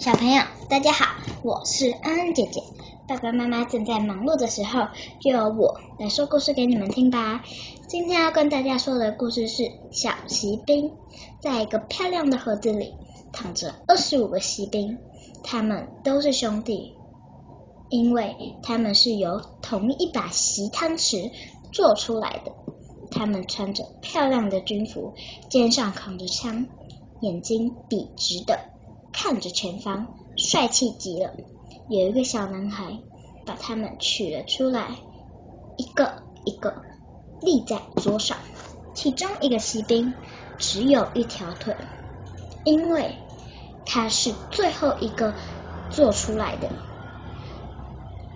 小朋友，大家好，我是安安姐姐。爸爸妈妈正在忙碌的时候，就由我来说故事给你们听吧。今天要跟大家说的故事是小骑兵。在一个漂亮的盒子里，躺着二十五个骑兵，他们都是兄弟，因为他们是由同一把锡汤匙做出来的。他们穿着漂亮的军服，肩上扛着枪，眼睛笔直的。看着前方，帅气极了。有一个小男孩把他们取了出来，一个一个立在桌上。其中一个锡兵只有一条腿，因为他是最后一个做出来的。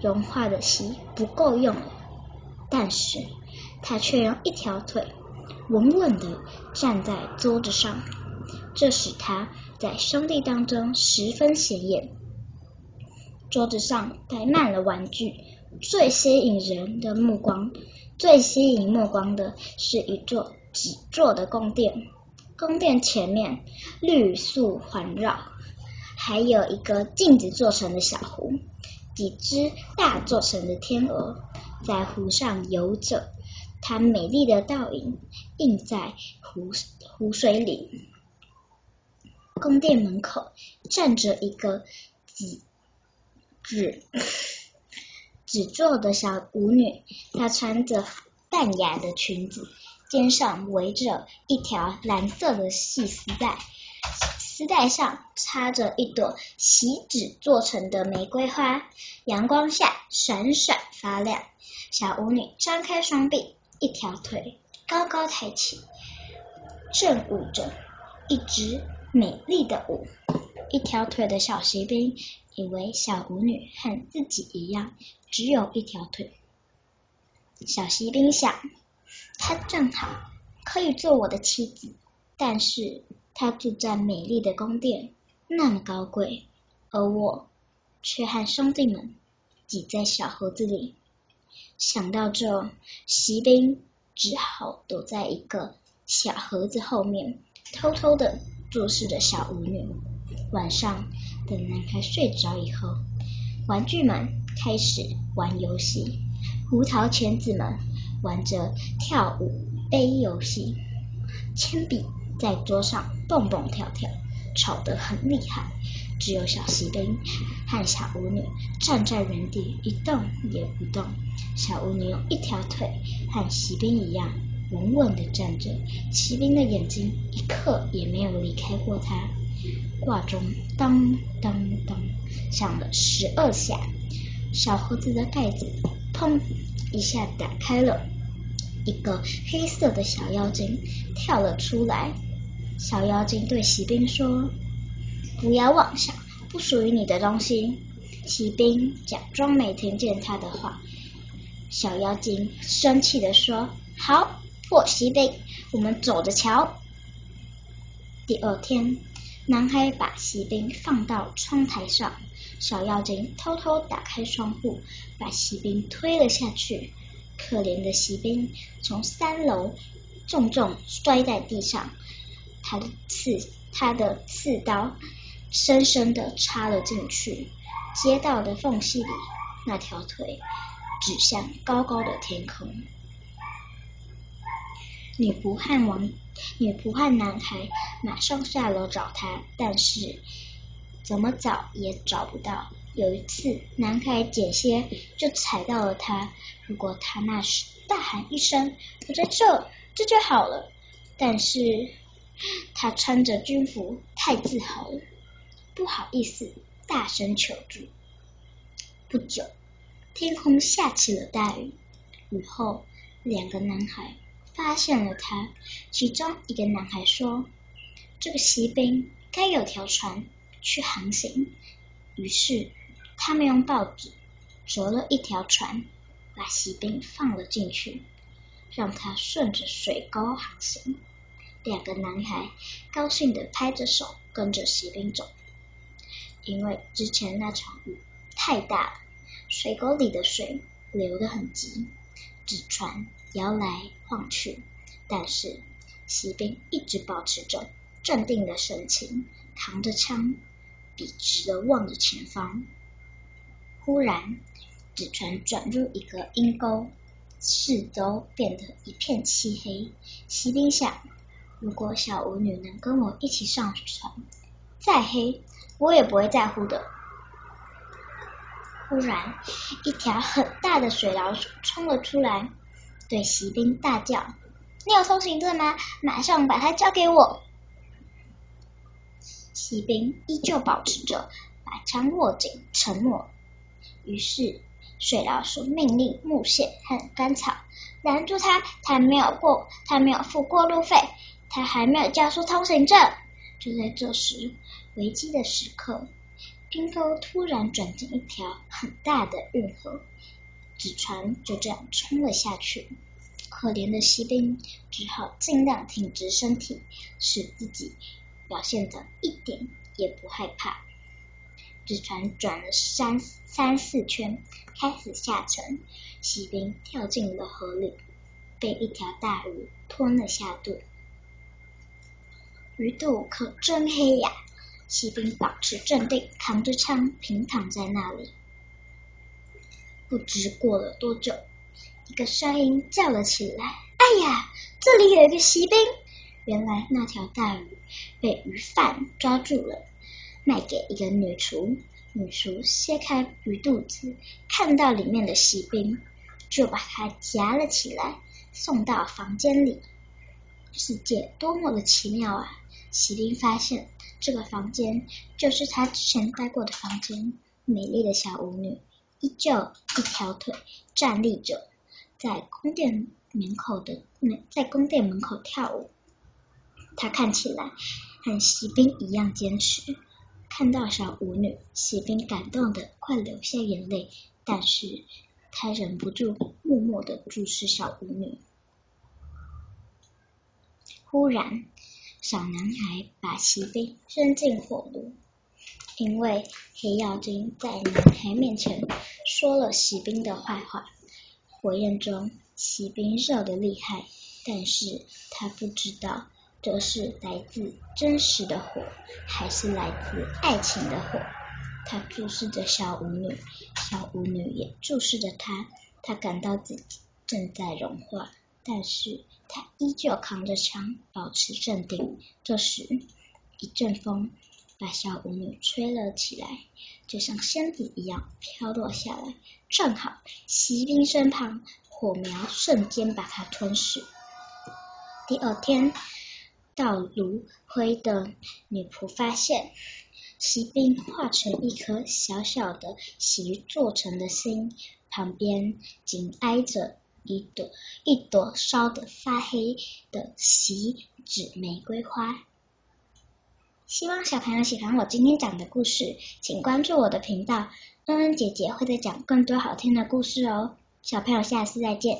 融化的锡不够用了，但是他却用一条腿稳稳的站在桌子上。这使他在兄弟当中十分显眼。桌子上摆满了玩具，最吸引人的目光，最吸引目光的是一座纸做的宫殿。宫殿前面绿树环绕，还有一个镜子做成的小湖，几只大做成的天鹅在湖上游着，它美丽的倒影映在湖湖水里。宫殿门口站着一个纸纸纸做的小舞女，她穿着淡雅的裙子，肩上围着一条蓝色的细丝带，丝带上插着一朵锡纸做成的玫瑰花，阳光下闪闪发亮。小舞女张开双臂，一条腿高高抬起，正舞着一支。美丽的舞，一条腿的小骑兵以为小舞女和自己一样，只有一条腿。小骑兵想，她正好可以做我的妻子，但是她住在美丽的宫殿，那么高贵，而我却和兄弟们挤在小盒子里。想到这，骑兵只好躲在一个小盒子后面，偷偷的。做事的小舞女。晚上，等男孩睡着以后，玩具们开始玩游戏。胡桃钳子们玩着跳舞杯游戏，铅笔在桌上蹦蹦跳跳，吵得很厉害。只有小骑兵和小舞女站在原地一动也不动。小舞女用一条腿和骑兵一样。稳稳的站着，骑兵的眼睛一刻也没有离开过他。挂钟当当当响了十二下，小盒子的盖子砰一下打开了，一个黑色的小妖精跳了出来。小妖精对骑兵说：“不要妄想不属于你的东西。”骑兵假装没听见他的话。小妖精生气的说：“好。”破西兵，我们走着瞧。第二天，男孩把锡兵放到窗台上，小妖精偷偷打开窗户，把锡兵推了下去。可怜的锡兵从三楼重重摔在地上，他的刺，他的刺刀深深的插了进去，街道的缝隙里，那条腿指向高高的天空。女仆和王女仆和男孩马上下楼找他，但是怎么找也找不到。有一次，男孩险些就踩到了他。如果他那时大喊一声“我在这”，这就好了。但是他穿着军服，太自豪了，不好意思大声求助。不久，天空下起了大雨。雨后，两个男孩。发现了他，其中一个男孩说：“这个锡兵该有条船去航行。”于是他们用报纸折了一条船，把锡兵放了进去，让他顺着水沟航行。两个男孩高兴的拍着手，跟着锡兵走。因为之前那场雨太大了，水沟里的水流得很急。纸船摇来晃去，但是骑兵一直保持着镇定的神情，扛着枪，笔直的望着前方。忽然，纸船转入一个阴沟，四周变得一片漆黑。骑兵想：如果小舞女能跟我一起上船，再黑我也不会在乎的。忽然，一条很大的水老鼠冲了出来，对骑兵大叫：“你有通行证吗？马上把它交给我！”骑兵依旧保持着把枪握紧，沉默。于是，水老鼠命令木屑和干草拦住他。他没有过，他没有付过路费，他还没有交出通行证。就在这时，危机的时刻，阴沟突然转进一条很大的运河，纸船就这样冲了下去。可怜的锡兵只好尽量挺直身体，使自己表现得一点也不害怕。纸船转了三三四圈，开始下沉。锡兵跳进了河里，被一条大鱼吞了下肚。鱼肚可真黑呀！锡兵保持镇定，扛着枪平躺在那里。不知过了多久，一个声音叫了起来：“哎呀，这里有一个锡兵！”原来那条大鱼被鱼贩抓住了。卖给一个女厨，女厨掀开鱼肚子，看到里面的锡兵，就把它夹了起来，送到房间里。世界多么的奇妙啊！锡兵发现这个房间就是他之前待过的房间。美丽的小舞女依旧一条腿站立着，在宫殿门口的在宫殿门口跳舞。他看起来和锡兵一样坚持。看到小舞女，锡兵感动的快流下眼泪，但是他忍不住默默的注视小舞女。忽然，小男孩把锡兵扔进火炉，因为黑妖精在男孩面前说了锡兵的坏话。火焰中，锡兵热的厉害，但是他不知道。这是来自真实的火，还是来自爱情的火？他注视着小舞女，小舞女也注视着他。他感到自己正在融化，但是他依旧扛着枪，保持镇定。这时，一阵风把小舞女吹了起来，就像仙子一样飘落下来，正好骑兵身旁，火苗瞬间把它吞噬。第二天。到炉灰的女仆发现，锡兵化成一颗小小的席做成的心，旁边紧挨着一朵一朵烧得发黑的锡纸玫瑰花。希望小朋友喜欢我今天讲的故事，请关注我的频道，恩恩姐姐会再讲更多好听的故事哦。小朋友，下次再见。